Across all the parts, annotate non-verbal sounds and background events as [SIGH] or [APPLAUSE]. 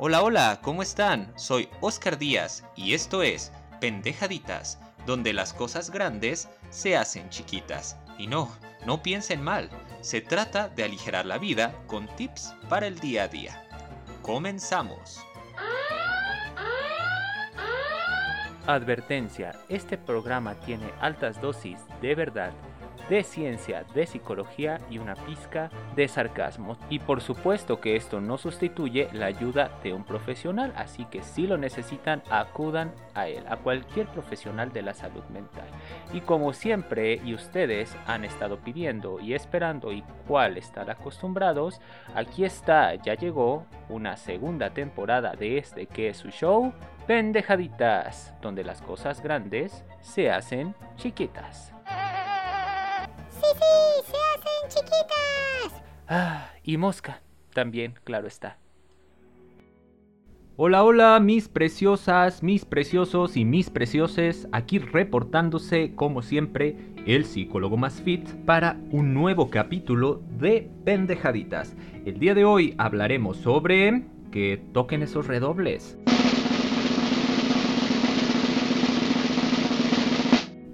Hola, hola, ¿cómo están? Soy Oscar Díaz y esto es Pendejaditas, donde las cosas grandes se hacen chiquitas. Y no, no piensen mal, se trata de aligerar la vida con tips para el día a día. Comenzamos. Advertencia, este programa tiene altas dosis de verdad de ciencia, de psicología y una pizca de sarcasmo. Y por supuesto que esto no sustituye la ayuda de un profesional, así que si lo necesitan, acudan a él, a cualquier profesional de la salud mental. Y como siempre, y ustedes han estado pidiendo y esperando y cuál están acostumbrados, aquí está, ya llegó una segunda temporada de este que es su show, Pendejaditas, donde las cosas grandes se hacen chiquitas. Ah, y mosca, también, claro está. Hola, hola, mis preciosas, mis preciosos y mis precioses, aquí reportándose como siempre el psicólogo más fit para un nuevo capítulo de Pendejaditas. El día de hoy hablaremos sobre que toquen esos redobles.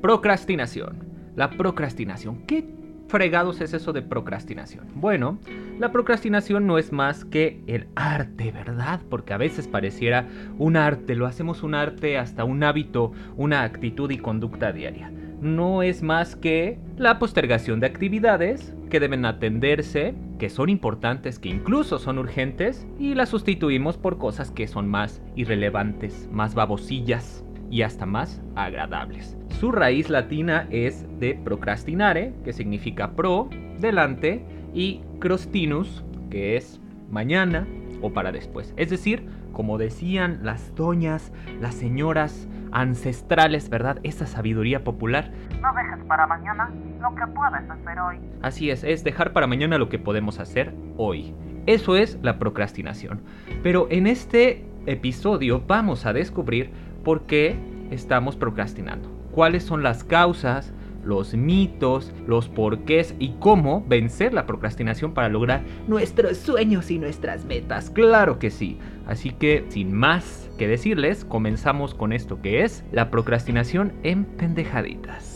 Procrastinación. La procrastinación. ¿Qué fregados es eso de procrastinación? Bueno, la procrastinación no es más que el arte, ¿verdad? Porque a veces pareciera un arte, lo hacemos un arte hasta un hábito, una actitud y conducta diaria. No es más que la postergación de actividades que deben atenderse, que son importantes, que incluso son urgentes, y las sustituimos por cosas que son más irrelevantes, más babosillas y hasta más agradables. Su raíz latina es de procrastinare, que significa pro, delante, y crostinus, que es mañana o para después. Es decir, como decían las doñas, las señoras ancestrales, ¿verdad? Esa sabiduría popular. No dejes para mañana lo que puedes hacer hoy. Así es, es dejar para mañana lo que podemos hacer hoy. Eso es la procrastinación. Pero en este episodio vamos a descubrir por qué estamos procrastinando cuáles son las causas, los mitos, los porqués y cómo vencer la procrastinación para lograr nuestros sueños y nuestras metas. Claro que sí. Así que, sin más que decirles, comenzamos con esto que es la procrastinación en pendejaditas.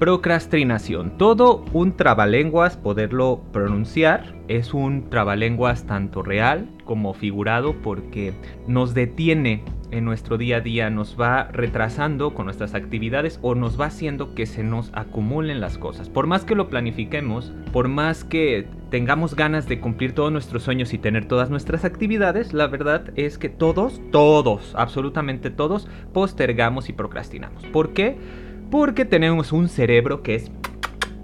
Procrastinación. Todo un trabalenguas poderlo pronunciar. Es un trabalenguas tanto real como figurado porque nos detiene en nuestro día a día, nos va retrasando con nuestras actividades o nos va haciendo que se nos acumulen las cosas. Por más que lo planifiquemos, por más que tengamos ganas de cumplir todos nuestros sueños y tener todas nuestras actividades, la verdad es que todos, todos, absolutamente todos, postergamos y procrastinamos. ¿Por qué? Porque tenemos un cerebro que es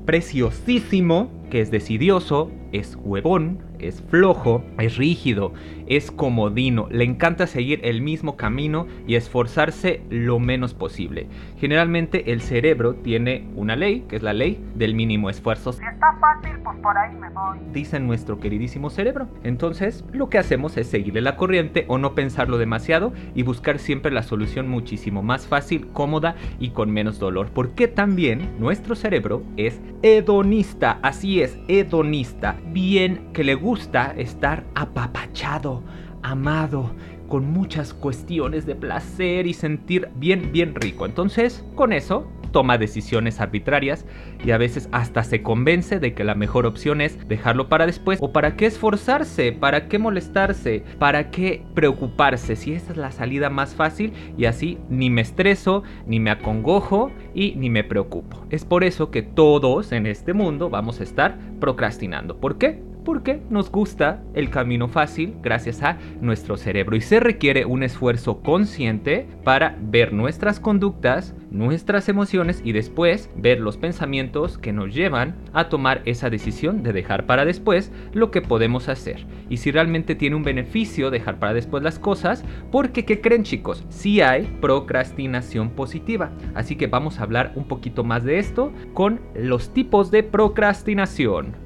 preciosísimo, que es decidioso, es huevón, es flojo, es rígido, es comodino, le encanta seguir el mismo camino y esforzarse lo menos posible. Generalmente el cerebro tiene una ley, que es la ley del mínimo esfuerzo. Si está fácil, pues por ahí me voy. Dice nuestro queridísimo cerebro. Entonces, lo que hacemos es seguirle la corriente o no pensarlo demasiado y buscar siempre la solución muchísimo más fácil, cómoda y con menos dolor. Porque también nuestro cerebro es hedonista, así es, hedonista, bien que le gusta estar apapachado, amado, con muchas cuestiones de placer y sentir bien, bien rico. Entonces, con eso, toma decisiones arbitrarias y a veces hasta se convence de que la mejor opción es dejarlo para después o para qué esforzarse, para qué molestarse, para qué preocuparse, si esa es la salida más fácil y así ni me estreso, ni me acongojo y ni me preocupo. Es por eso que todos en este mundo vamos a estar procrastinando. ¿Por qué? Porque nos gusta el camino fácil gracias a nuestro cerebro y se requiere un esfuerzo consciente para ver nuestras conductas, nuestras emociones y después ver los pensamientos que nos llevan a tomar esa decisión de dejar para después lo que podemos hacer y si realmente tiene un beneficio dejar para después las cosas porque ¿qué creen chicos? Sí hay procrastinación positiva así que vamos a hablar un poquito más de esto con los tipos de procrastinación.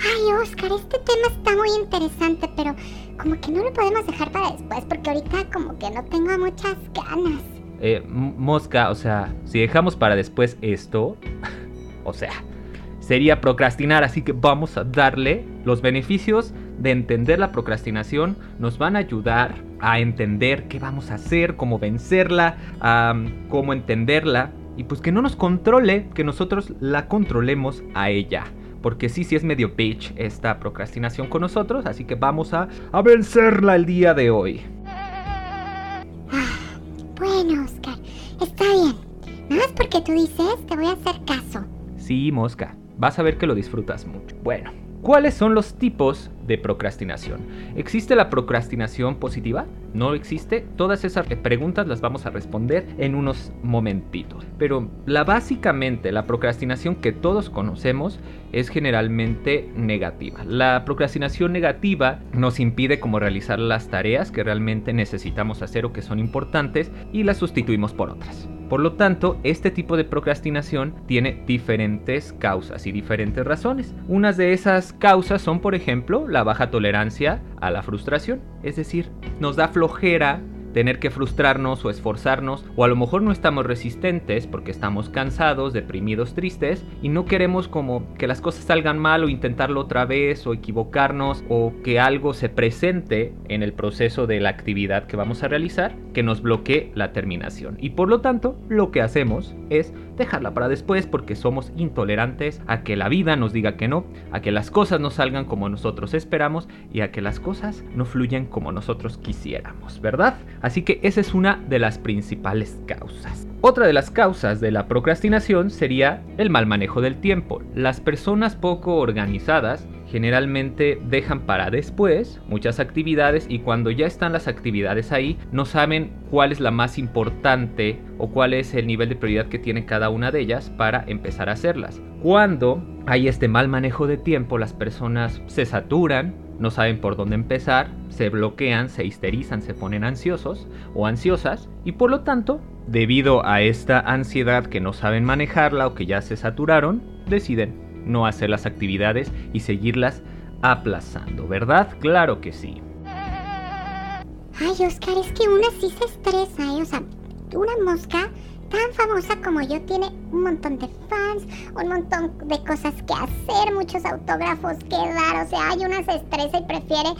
Ay, Oscar, este tema está muy interesante, pero como que no lo podemos dejar para después, porque ahorita como que no tengo muchas ganas. Eh, mosca, o sea, si dejamos para después esto, [LAUGHS] o sea, sería procrastinar, así que vamos a darle los beneficios de entender la procrastinación nos van a ayudar a entender qué vamos a hacer, cómo vencerla, cómo entenderla y pues que no nos controle, que nosotros la controlemos a ella. Porque sí, sí es medio bitch esta procrastinación con nosotros, así que vamos a, a vencerla el día de hoy. Bueno, Oscar, está bien. Nada más porque tú dices, te voy a hacer caso. Sí, mosca, vas a ver que lo disfrutas mucho. Bueno, ¿cuáles son los tipos de procrastinación? ¿Existe la procrastinación positiva? ¿No existe? Todas esas preguntas las vamos a responder en unos momentitos. Pero la básicamente la procrastinación que todos conocemos es generalmente negativa. La procrastinación negativa nos impide como realizar las tareas que realmente necesitamos hacer o que son importantes y las sustituimos por otras. Por lo tanto, este tipo de procrastinación tiene diferentes causas y diferentes razones. Unas de esas causas son, por ejemplo, la baja tolerancia a la frustración, es decir, nos da flojera tener que frustrarnos o esforzarnos, o a lo mejor no estamos resistentes porque estamos cansados, deprimidos, tristes, y no queremos como que las cosas salgan mal o intentarlo otra vez o equivocarnos o que algo se presente en el proceso de la actividad que vamos a realizar que nos bloquee la terminación. Y por lo tanto, lo que hacemos es dejarla para después porque somos intolerantes a que la vida nos diga que no, a que las cosas no salgan como nosotros esperamos y a que las cosas no fluyan como nosotros quisiéramos, ¿verdad? Así que esa es una de las principales causas. Otra de las causas de la procrastinación sería el mal manejo del tiempo. Las personas poco organizadas generalmente dejan para después muchas actividades y cuando ya están las actividades ahí no saben cuál es la más importante o cuál es el nivel de prioridad que tiene cada una de ellas para empezar a hacerlas. Cuando hay este mal manejo de tiempo las personas se saturan, no saben por dónde empezar, se bloquean, se histerizan, se ponen ansiosos o ansiosas y por lo tanto, debido a esta ansiedad que no saben manejarla o que ya se saturaron, deciden no hacer las actividades y seguirlas aplazando, ¿verdad? Claro que sí. Ay, Oscar, es que una sí se estresa, ¿eh? O sea, una mosca tan famosa como yo tiene un montón de fans, un montón de cosas que hacer, muchos autógrafos que dar. O sea, hay una se estresa y prefiere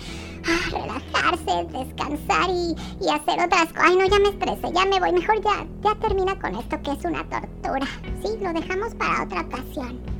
ah, relajarse, descansar y, y, hacer otras cosas. Ay, no, ya me estresé, ya me voy. Mejor ya, ya termina con esto que es una tortura. Sí, lo dejamos para otra ocasión.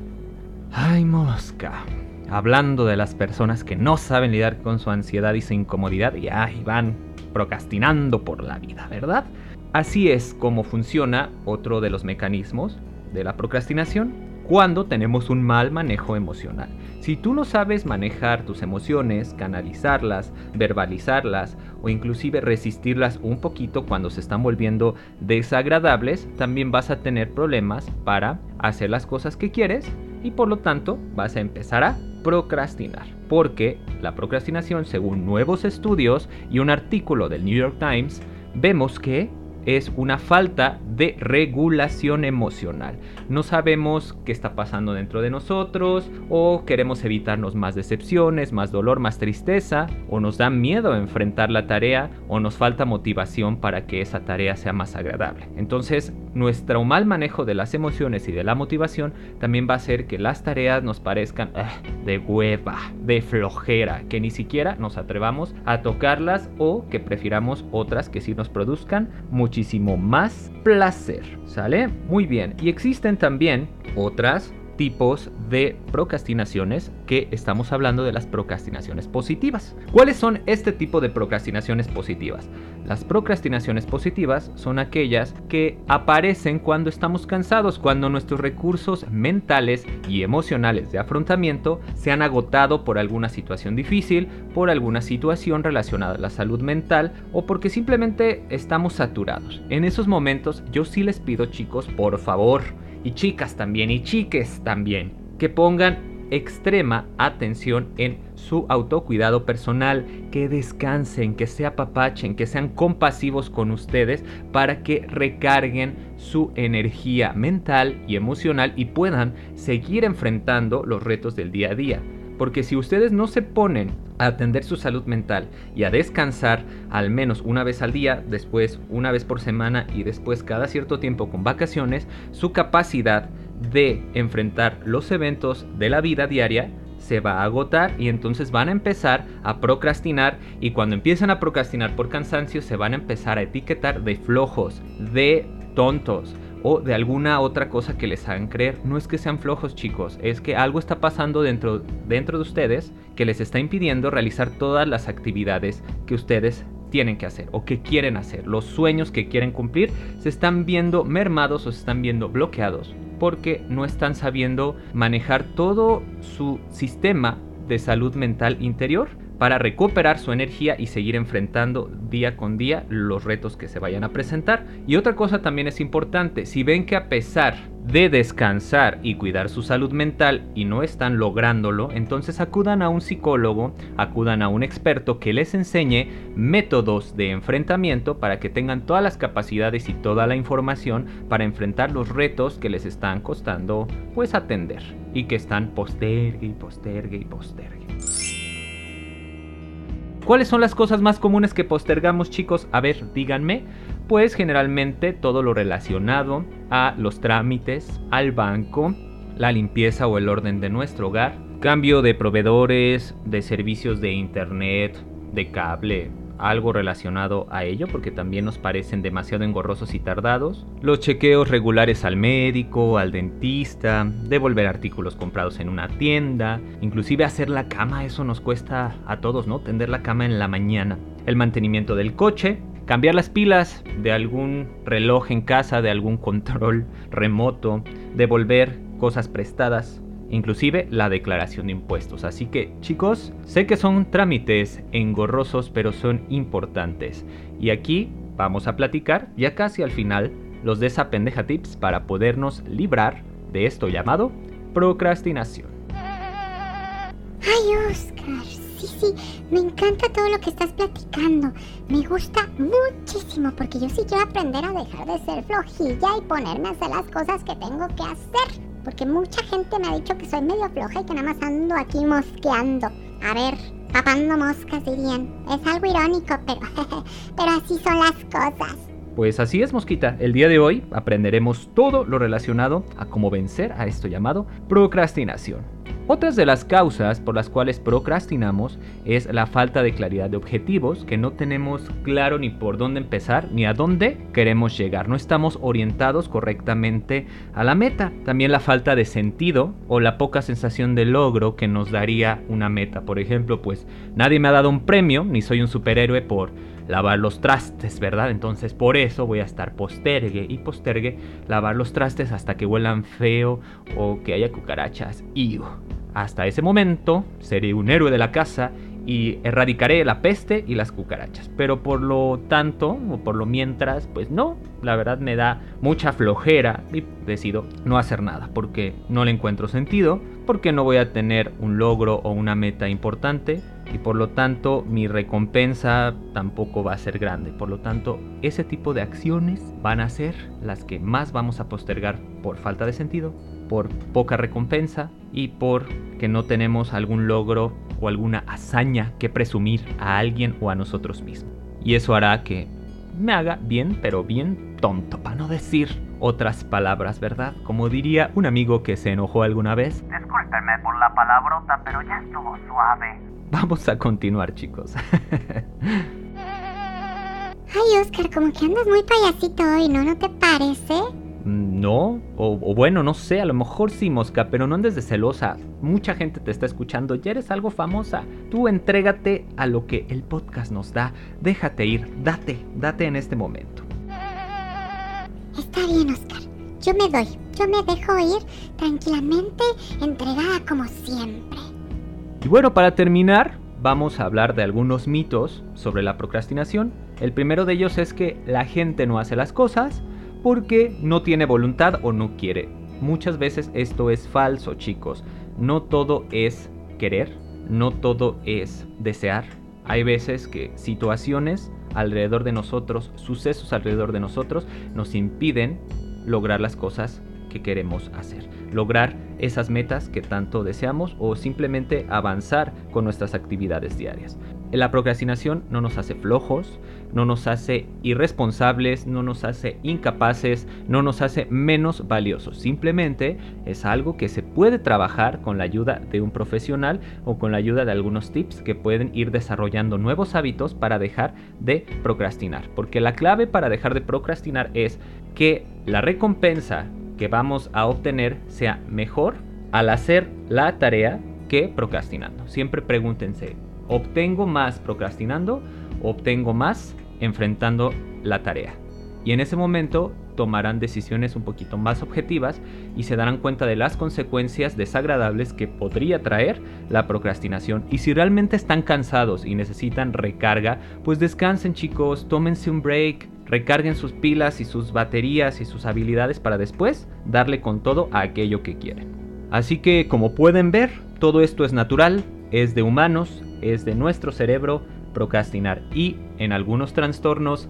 Ay, mosca. Hablando de las personas que no saben lidiar con su ansiedad y su incomodidad y ahí van procrastinando por la vida, ¿verdad? Así es como funciona otro de los mecanismos de la procrastinación cuando tenemos un mal manejo emocional. Si tú no sabes manejar tus emociones, canalizarlas, verbalizarlas o inclusive resistirlas un poquito cuando se están volviendo desagradables, también vas a tener problemas para hacer las cosas que quieres y por lo tanto vas a empezar a procrastinar. Porque la procrastinación, según nuevos estudios y un artículo del New York Times, vemos que es una falta de regulación emocional. No sabemos qué está pasando dentro de nosotros o queremos evitarnos más decepciones, más dolor, más tristeza o nos da miedo enfrentar la tarea o nos falta motivación para que esa tarea sea más agradable. Entonces, nuestro mal manejo de las emociones y de la motivación también va a hacer que las tareas nos parezcan ah, de hueva, de flojera, que ni siquiera nos atrevamos a tocarlas o que prefiramos otras que sí nos produzcan muchísimo muchísimo más placer. ¿Sale? Muy bien. Y existen también otras tipos de procrastinaciones que estamos hablando de las procrastinaciones positivas. ¿Cuáles son este tipo de procrastinaciones positivas? Las procrastinaciones positivas son aquellas que aparecen cuando estamos cansados, cuando nuestros recursos mentales y emocionales de afrontamiento se han agotado por alguna situación difícil, por alguna situación relacionada a la salud mental o porque simplemente estamos saturados. En esos momentos yo sí les pido chicos, por favor, y chicas también, y chiques también, que pongan extrema atención en su autocuidado personal, que descansen, que se apapachen, que sean compasivos con ustedes para que recarguen su energía mental y emocional y puedan seguir enfrentando los retos del día a día. Porque si ustedes no se ponen a atender su salud mental y a descansar al menos una vez al día, después una vez por semana y después cada cierto tiempo con vacaciones, su capacidad de enfrentar los eventos de la vida diaria se va a agotar y entonces van a empezar a procrastinar y cuando empiezan a procrastinar por cansancio se van a empezar a etiquetar de flojos, de tontos o de alguna otra cosa que les hagan creer. No es que sean flojos chicos, es que algo está pasando dentro, dentro de ustedes que les está impidiendo realizar todas las actividades que ustedes tienen que hacer o que quieren hacer. Los sueños que quieren cumplir se están viendo mermados o se están viendo bloqueados porque no están sabiendo manejar todo su sistema de salud mental interior para recuperar su energía y seguir enfrentando día con día los retos que se vayan a presentar. Y otra cosa también es importante, si ven que a pesar de descansar y cuidar su salud mental y no están lográndolo, entonces acudan a un psicólogo, acudan a un experto que les enseñe métodos de enfrentamiento para que tengan todas las capacidades y toda la información para enfrentar los retos que les están costando pues atender y que están postergue y postergue y postergue. ¿Cuáles son las cosas más comunes que postergamos chicos? A ver, díganme. Pues generalmente todo lo relacionado a los trámites, al banco, la limpieza o el orden de nuestro hogar, cambio de proveedores, de servicios de internet, de cable, algo relacionado a ello porque también nos parecen demasiado engorrosos y tardados. Los chequeos regulares al médico, al dentista, devolver artículos comprados en una tienda, inclusive hacer la cama, eso nos cuesta a todos, ¿no? Tender la cama en la mañana. El mantenimiento del coche, cambiar las pilas de algún reloj en casa, de algún [LAUGHS] control remoto, devolver cosas prestadas, inclusive la declaración de impuestos. Así que chicos, sé que son trámites engorrosos, pero son importantes. Y aquí vamos a platicar, ya casi al final, los de esa pendeja tips para podernos librar de esto llamado procrastinación. Ay, Oscar, sí, sí, me encanta todo lo que estás platicando. Me gusta muchísimo porque yo sí quiero aprender a dejar de ser flojilla y ponerme a hacer las cosas que tengo que hacer. Porque mucha gente me ha dicho que soy medio floja y que nada más ando aquí mosqueando. A ver, papando moscas dirían. Es algo irónico, pero, [LAUGHS] pero así son las cosas. Pues así es, Mosquita. El día de hoy aprenderemos todo lo relacionado a cómo vencer a esto llamado procrastinación. Otras de las causas por las cuales procrastinamos es la falta de claridad de objetivos, que no tenemos claro ni por dónde empezar ni a dónde queremos llegar. No estamos orientados correctamente a la meta. También la falta de sentido o la poca sensación de logro que nos daría una meta. Por ejemplo, pues nadie me ha dado un premio, ni soy un superhéroe por lavar los trastes, ¿verdad? Entonces por eso voy a estar postergue y postergue lavar los trastes hasta que huelan feo o que haya cucarachas. Y hasta ese momento seré un héroe de la casa y erradicaré la peste y las cucarachas. Pero por lo tanto, o por lo mientras, pues no, la verdad me da mucha flojera y decido no hacer nada porque no le encuentro sentido, porque no voy a tener un logro o una meta importante y por lo tanto mi recompensa tampoco va a ser grande. Por lo tanto, ese tipo de acciones van a ser las que más vamos a postergar por falta de sentido, por poca recompensa y por que no tenemos algún logro o alguna hazaña que presumir a alguien o a nosotros mismos. Y eso hará que me haga bien, pero bien tonto, para no decir otras palabras, ¿verdad? Como diría un amigo que se enojó alguna vez. Discúlpeme por la palabrota, pero ya estuvo suave. Vamos a continuar, chicos. [LAUGHS] Ay, Oscar, como que andas muy payasito hoy, ¿no? ¿No te parece? No, o, o, bueno, no sé, a lo mejor sí, Mosca, pero no andes de celosa. Mucha gente te está escuchando, ya eres algo famosa. Tú entrégate a lo que el podcast nos da. Déjate ir, date, date en este momento. Está bien, Oscar. Yo me doy, yo me dejo ir tranquilamente, entregada como siempre. Y bueno, para terminar, vamos a hablar de algunos mitos sobre la procrastinación. El primero de ellos es que la gente no hace las cosas porque no tiene voluntad o no quiere. Muchas veces esto es falso, chicos. No todo es querer, no todo es desear. Hay veces que situaciones alrededor de nosotros, sucesos alrededor de nosotros, nos impiden lograr las cosas que queremos hacer. Lograr esas metas que tanto deseamos o simplemente avanzar con nuestras actividades diarias. La procrastinación no nos hace flojos, no nos hace irresponsables, no nos hace incapaces, no nos hace menos valiosos. Simplemente es algo que se puede trabajar con la ayuda de un profesional o con la ayuda de algunos tips que pueden ir desarrollando nuevos hábitos para dejar de procrastinar. Porque la clave para dejar de procrastinar es que la recompensa que vamos a obtener sea mejor al hacer la tarea que procrastinando. Siempre pregúntense, ¿obtengo más procrastinando obtengo más enfrentando la tarea? Y en ese momento tomarán decisiones un poquito más objetivas y se darán cuenta de las consecuencias desagradables que podría traer la procrastinación. Y si realmente están cansados y necesitan recarga, pues descansen chicos, tómense un break, recarguen sus pilas y sus baterías y sus habilidades para después darle con todo a aquello que quieren. Así que como pueden ver, todo esto es natural, es de humanos, es de nuestro cerebro procrastinar y en algunos trastornos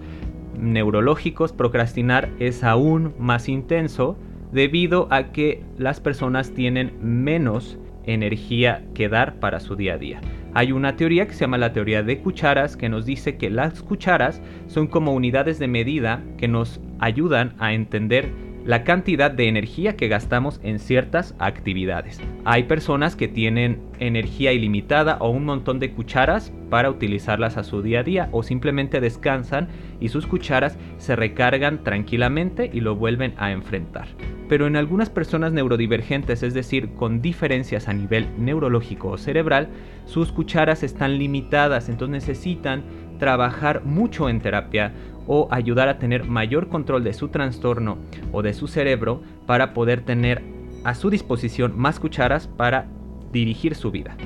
neurológicos procrastinar es aún más intenso debido a que las personas tienen menos energía que dar para su día a día. Hay una teoría que se llama la teoría de cucharas que nos dice que las cucharas son como unidades de medida que nos ayudan a entender la cantidad de energía que gastamos en ciertas actividades. Hay personas que tienen energía ilimitada o un montón de cucharas para utilizarlas a su día a día o simplemente descansan y sus cucharas se recargan tranquilamente y lo vuelven a enfrentar. Pero en algunas personas neurodivergentes, es decir, con diferencias a nivel neurológico o cerebral, sus cucharas están limitadas, entonces necesitan trabajar mucho en terapia o ayudar a tener mayor control de su trastorno o de su cerebro para poder tener a su disposición más cucharas para dirigir su vida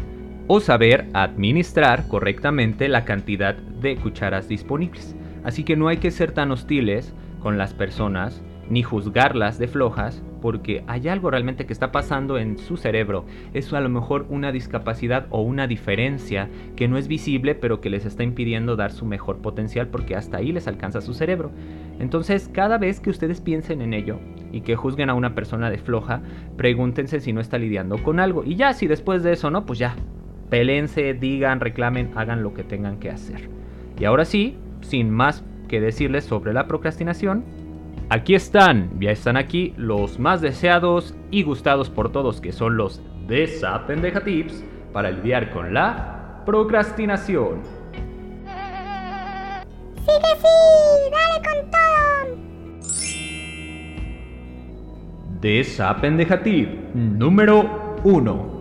o saber administrar correctamente la cantidad de cucharas disponibles. Así que no hay que ser tan hostiles con las personas ni juzgarlas de flojas porque hay algo realmente que está pasando en su cerebro. Es a lo mejor una discapacidad o una diferencia que no es visible, pero que les está impidiendo dar su mejor potencial porque hasta ahí les alcanza su cerebro. Entonces, cada vez que ustedes piensen en ello y que juzguen a una persona de floja, pregúntense si no está lidiando con algo. Y ya, si después de eso no, pues ya, pelense, digan, reclamen, hagan lo que tengan que hacer. Y ahora sí, sin más que decirles sobre la procrastinación, Aquí están, ya están aquí los más deseados y gustados por todos que son los de Pendeja Tips para lidiar con la procrastinación. ¡Sigue, sí! ¡Dale con todo! De Pendeja Tip número 1.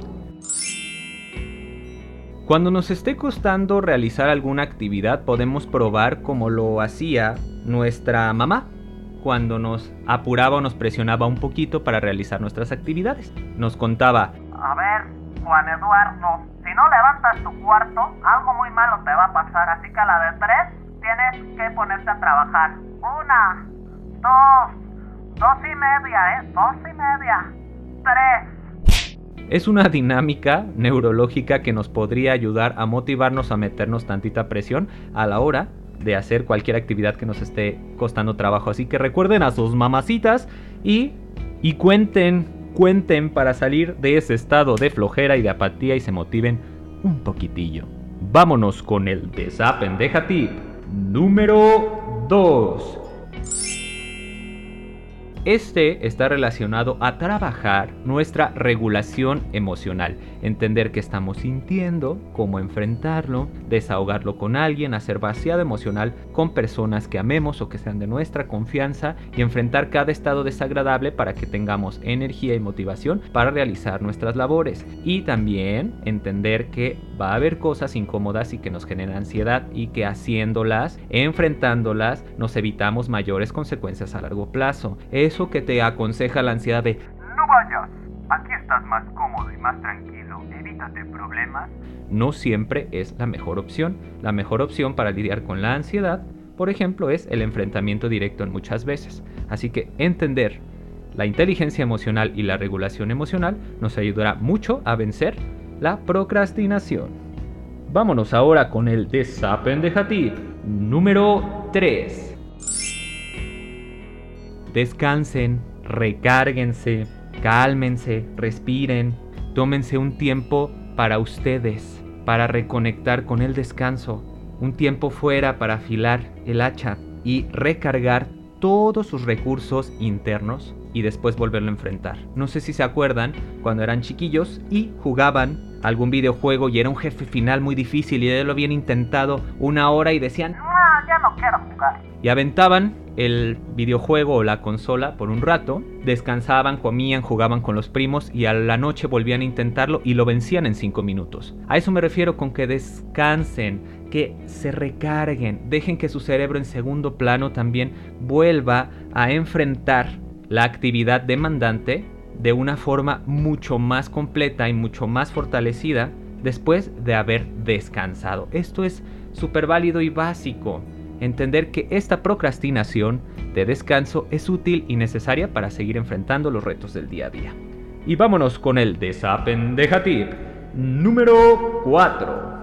Cuando nos esté costando realizar alguna actividad podemos probar como lo hacía nuestra mamá cuando nos apuraba o nos presionaba un poquito para realizar nuestras actividades. Nos contaba, a ver, Juan Eduardo, si no levantas tu cuarto, algo muy malo te va a pasar, así que a la de tres tienes que ponerte a trabajar. Una, dos, dos y media, ¿eh? Dos y media, tres. Es una dinámica neurológica que nos podría ayudar a motivarnos a meternos tantita presión a la hora de hacer cualquier actividad que nos esté costando trabajo. Así que recuerden a sus mamacitas y, y cuenten, cuenten para salir de ese estado de flojera y de apatía y se motiven un poquitillo. Vámonos con el desapendeja tip número 2. Este está relacionado a trabajar nuestra regulación emocional, entender qué estamos sintiendo, cómo enfrentarlo, desahogarlo con alguien, hacer vaciado emocional con personas que amemos o que sean de nuestra confianza y enfrentar cada estado desagradable para que tengamos energía y motivación para realizar nuestras labores. Y también entender que va a haber cosas incómodas y que nos generan ansiedad y que haciéndolas, enfrentándolas, nos evitamos mayores consecuencias a largo plazo eso que te aconseja la ansiedad de no vayas, aquí estás más cómodo y más tranquilo, evítate problemas, no siempre es la mejor opción. La mejor opción para lidiar con la ansiedad, por ejemplo, es el enfrentamiento directo en muchas veces. Así que entender la inteligencia emocional y la regulación emocional nos ayudará mucho a vencer la procrastinación. Vámonos ahora con el desapendejatif número 3 descansen, recárguense, Cálmense, respiren, tómense un tiempo para ustedes, para reconectar con el descanso, un tiempo fuera para afilar el hacha y recargar todos sus recursos internos y después volverlo a enfrentar. No sé si se acuerdan cuando eran chiquillos y jugaban algún videojuego y era un jefe final muy difícil y ya lo habían intentado una hora y decían, Ah, ya no quiero jugar. y aventaban el videojuego o la consola por un rato, descansaban, comían, jugaban con los primos y a la noche volvían a intentarlo y lo vencían en 5 minutos. A eso me refiero con que descansen, que se recarguen, dejen que su cerebro en segundo plano también vuelva a enfrentar la actividad demandante de una forma mucho más completa y mucho más fortalecida después de haber descansado. Esto es súper válido y básico. Entender que esta procrastinación de descanso es útil y necesaria para seguir enfrentando los retos del día a día. Y vámonos con el desapendeja tip número 4.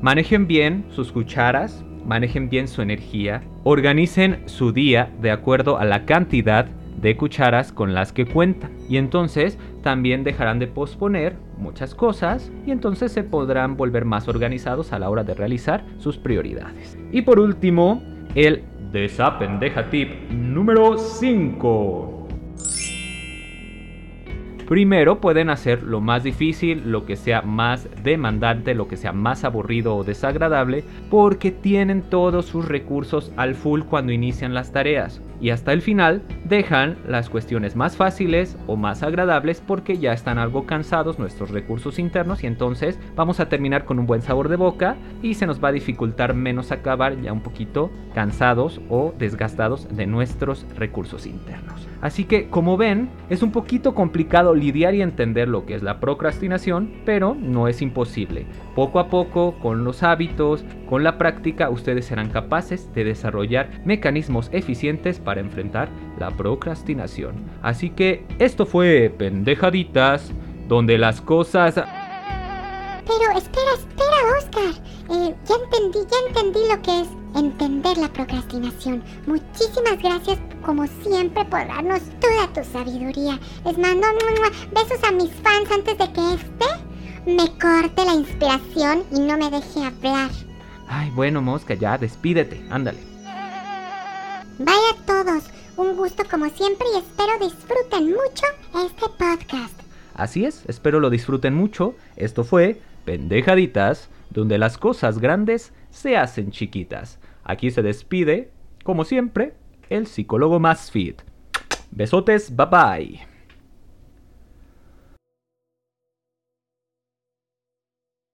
Manejen bien sus cucharas, manejen bien su energía, organicen su día de acuerdo a la cantidad de cucharas con las que cuentan. Y entonces también dejarán de posponer muchas cosas y entonces se podrán volver más organizados a la hora de realizar sus prioridades. Y por último, el desapendeja tip número 5. Primero pueden hacer lo más difícil, lo que sea más demandante, lo que sea más aburrido o desagradable, porque tienen todos sus recursos al full cuando inician las tareas. Y hasta el final dejan las cuestiones más fáciles o más agradables porque ya están algo cansados nuestros recursos internos y entonces vamos a terminar con un buen sabor de boca y se nos va a dificultar menos acabar ya un poquito cansados o desgastados de nuestros recursos internos. Así que como ven, es un poquito complicado lidiar y entender lo que es la procrastinación, pero no es imposible. Poco a poco, con los hábitos, con la práctica, ustedes serán capaces de desarrollar mecanismos eficientes para enfrentar la procrastinación. Así que esto fue Pendejaditas, donde las cosas... Pero espera, espera, Oscar. Eh, ya entendí, ya entendí lo que es entender la procrastinación. Muchísimas gracias, como siempre, por darnos toda tu sabiduría. Les mando besos a mis fans antes de que este me corte la inspiración y no me deje hablar. Ay, bueno, mosca, ya, despídete, ándale. Vaya todos, un gusto como siempre y espero disfruten mucho este podcast. Así es, espero lo disfruten mucho. Esto fue Pendejaditas, donde las cosas grandes se hacen chiquitas. Aquí se despide, como siempre, el psicólogo más fit. Besotes, bye bye.